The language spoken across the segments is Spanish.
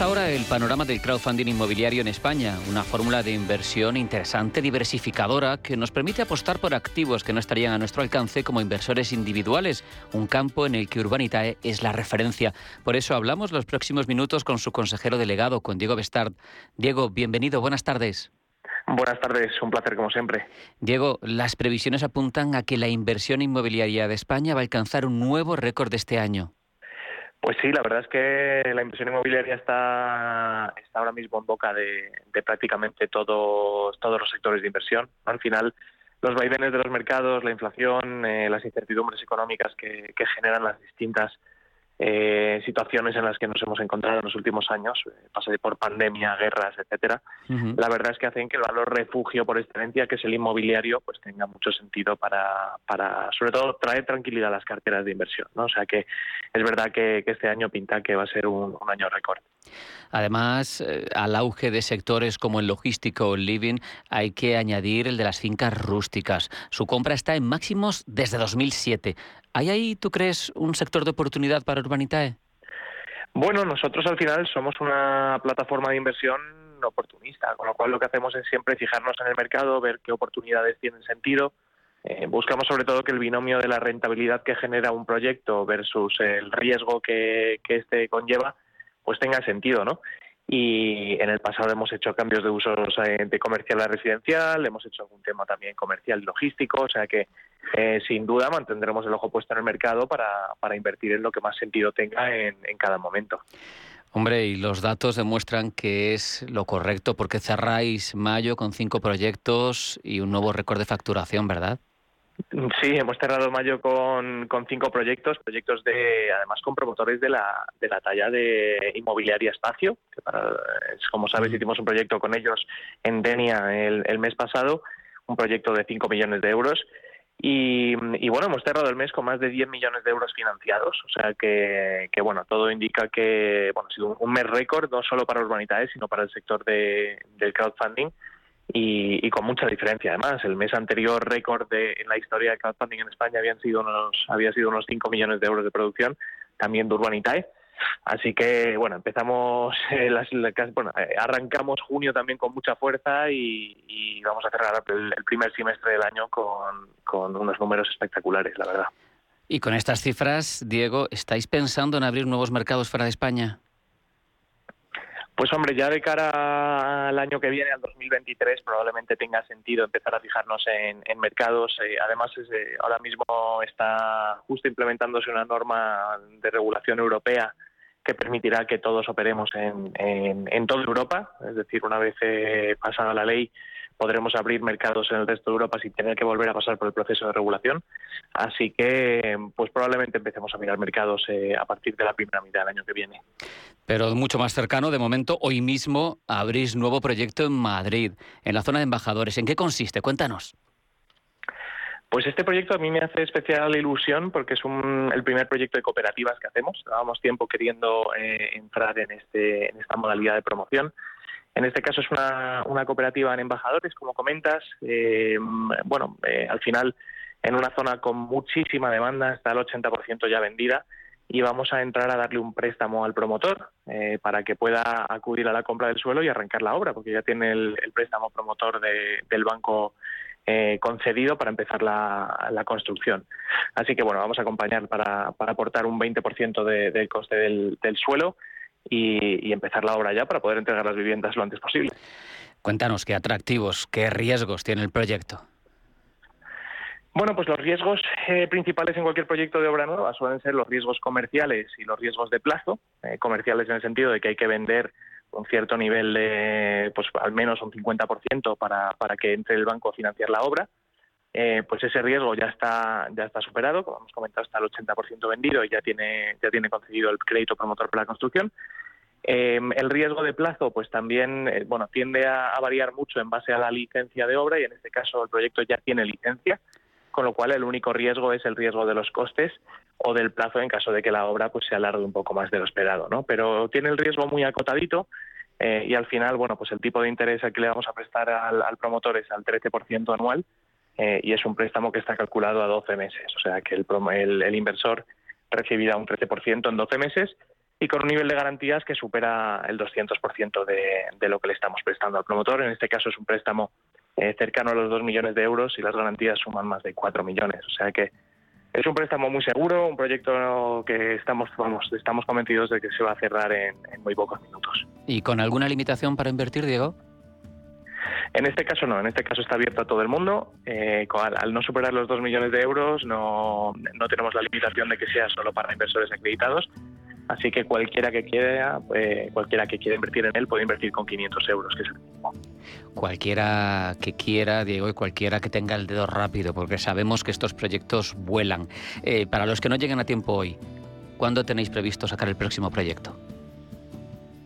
Ahora el panorama del crowdfunding inmobiliario en España, una fórmula de inversión interesante, diversificadora, que nos permite apostar por activos que no estarían a nuestro alcance como inversores individuales, un campo en el que Urbanitae es la referencia. Por eso hablamos los próximos minutos con su consejero delegado, con Diego Bestard. Diego, bienvenido, buenas tardes. Buenas tardes, un placer como siempre. Diego, las previsiones apuntan a que la inversión inmobiliaria de España va a alcanzar un nuevo récord este año. Pues sí, la verdad es que la inversión inmobiliaria está, está ahora mismo en boca de, prácticamente todos, todos los sectores de inversión. Al final, los vaivenes de los mercados, la inflación, eh, las incertidumbres económicas que, que generan las distintas eh, situaciones en las que nos hemos encontrado en los últimos años, eh, por pandemia, guerras, etcétera, la verdad es que hacen que el valor refugio por excelencia, que es el inmobiliario, pues tenga mucho sentido para, para sobre todo, traer tranquilidad a las carteras de inversión. ¿no? O sea que es verdad que, este año pinta que va a ser un, año récord. Además, eh, al auge de sectores como el logístico o el living, hay que añadir el de las fincas rústicas. Su compra está en máximos desde 2007. ¿Hay ahí, tú crees, un sector de oportunidad para Urbanitae? Bueno, nosotros al final somos una plataforma de inversión oportunista, con lo cual lo que hacemos es siempre fijarnos en el mercado, ver qué oportunidades tienen sentido. Eh, buscamos sobre todo que el binomio de la rentabilidad que genera un proyecto versus el riesgo que, que este conlleva, pues tenga sentido, ¿no? y en el pasado hemos hecho cambios de usos de comercial a residencial, hemos hecho algún tema también comercial y logístico, o sea que eh, sin duda mantendremos el ojo puesto en el mercado para, para invertir en lo que más sentido tenga en, en cada momento. Hombre, y los datos demuestran que es lo correcto porque cerráis mayo con cinco proyectos y un nuevo récord de facturación, ¿verdad? Sí, hemos cerrado mayo con, con, cinco proyectos, proyectos de, además con promotores de la, de la talla de Inmobiliaria Espacio, que para, como sabes hicimos un proyecto con ellos en Denia el, el mes pasado, un proyecto de 5 millones de euros. Y, y, bueno, hemos cerrado el mes con más de 10 millones de euros financiados, o sea que, que bueno, todo indica que bueno, ha sido un mes récord, no solo para Urbanitae, sino para el sector de, del crowdfunding y, con mucha diferencia además. El mes anterior récord de, en la historia de crowdfunding en España habían sido unos, había sido unos 5 millones de euros de producción, también de Urbanitae. Así que bueno, empezamos, eh, las, bueno, eh, arrancamos junio también con mucha fuerza y, vamos a cerrar el, el, primer semestre del año con, con unos números espectaculares, la verdad. Y con estas cifras, Diego, ¿estáis pensando en abrir nuevos mercados fuera de España? Pues hombre, ya de cara al año que viene, al 2023, probablemente tenga sentido empezar a fijarnos en, mercados. Eh, además, eh, ahora mismo está justo implementándose una norma de regulación europea que permitirá que todos operemos en, en, toda Europa. Es decir, una vez eh, pasada la ley, podremos abrir mercados en el resto de Europa sin tener que volver a pasar por el proceso de regulación. Así que, pues probablemente empecemos a mirar mercados eh, a partir de la primera mitad del año que viene. Pero mucho más cercano, de momento, hoy mismo abrís nuevo proyecto en Madrid, en la zona de embajadores. ¿En qué consiste? Cuéntanos. Pues este proyecto a mí me hace especial ilusión porque es el primer proyecto de cooperativas que hacemos. Llevábamos tiempo queriendo eh, entrar en, este, en esta modalidad de promoción. En este caso es una, una cooperativa en embajadores, como comentas. Eh, bueno, eh, al final en una zona con muchísima demanda, está el 80% ya vendida y vamos a entrar a darle un préstamo al promotor eh, para que pueda acudir a la compra del suelo y arrancar la obra, porque ya tiene el, préstamo promotor del banco concedido para empezar la, construcción. Así que bueno, vamos a acompañar para, aportar un 20% de, del coste del suelo y, empezar la obra ya para poder entregar las viviendas lo antes posible. Cuéntanos qué atractivos, qué riesgos tiene el proyecto. Bueno, pues los riesgos eh, principales en cualquier proyecto de obra nueva suelen ser los riesgos comerciales y los riesgos de plazo, eh, comerciales en el sentido de que hay que vender un cierto nivel de, pues al menos un 50% para, para que entre el banco a financiar la obra, eh, pues ese riesgo ya está ya está superado, como hemos comentado, está el 80% vendido y ya tiene ya tiene concedido el crédito promotor para la construcción. Eh, el riesgo de plazo, pues también, eh, bueno, tiende a, variar mucho en base a la licencia de obra y en este caso el proyecto ya tiene licencia, con lo cual el único riesgo es el riesgo de los costes o del plazo en caso de que la obra pues se alargue un poco más de lo esperado, ¿no? Pero tiene el riesgo muy acotadito eh, y al final, bueno, pues el tipo de interés al que le vamos a prestar al, promotor es al 13% anual eh, y es un préstamo que está calculado a 12 meses, o sea que el, el, inversor recibirá un 13% en 12 meses y con un nivel de garantías que supera el 200% de, de lo que le estamos prestando al promotor. En este caso es un préstamo eh, cercano a los 2 millones de euros y las garantías suman más de 4 millones. O sea que es un préstamo muy seguro, un proyecto que estamos, vamos, estamos convencidos de que se va a cerrar en, muy pocos minutos. ¿Y con alguna limitación para invertir, Diego? En este caso no, en este caso está abierto a todo el mundo. Eh, al, no superar los 2 millones de euros no, no tenemos la limitación de que sea solo para inversores acreditados, Así que cualquiera que quiera, eh, cualquiera que quiera invertir en él puede invertir con 500 euros, que es el mínimo. Cualquiera que quiera, Diego, y cualquiera que tenga el dedo rápido, porque sabemos que estos proyectos vuelan. Eh, para los que no lleguen a tiempo hoy, ¿cuándo tenéis previsto sacar el próximo proyecto?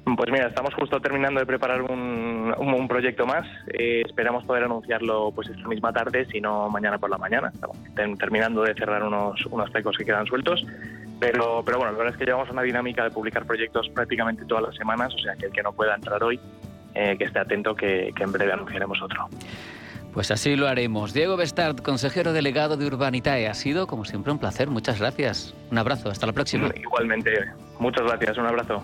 Pues mira, estamos justo terminando de preparar un, un, proyecto más. Eh, esperamos poder anunciarlo pues esta misma tarde, si no mañana por la mañana. Estamos terminando de cerrar unos, unos pecos que quedan sueltos pero, pero bueno, la verdad es que llevamos una dinámica de publicar proyectos prácticamente todas las semanas, o sea que el que no pueda entrar hoy, eh, que esté atento que, en breve anunciaremos otro. Pues así lo haremos. Diego Bestard, consejero delegado de Urbanitae, ha sido como siempre un placer. Muchas gracias. Un abrazo, hasta la próxima. Igualmente, muchas gracias, un abrazo.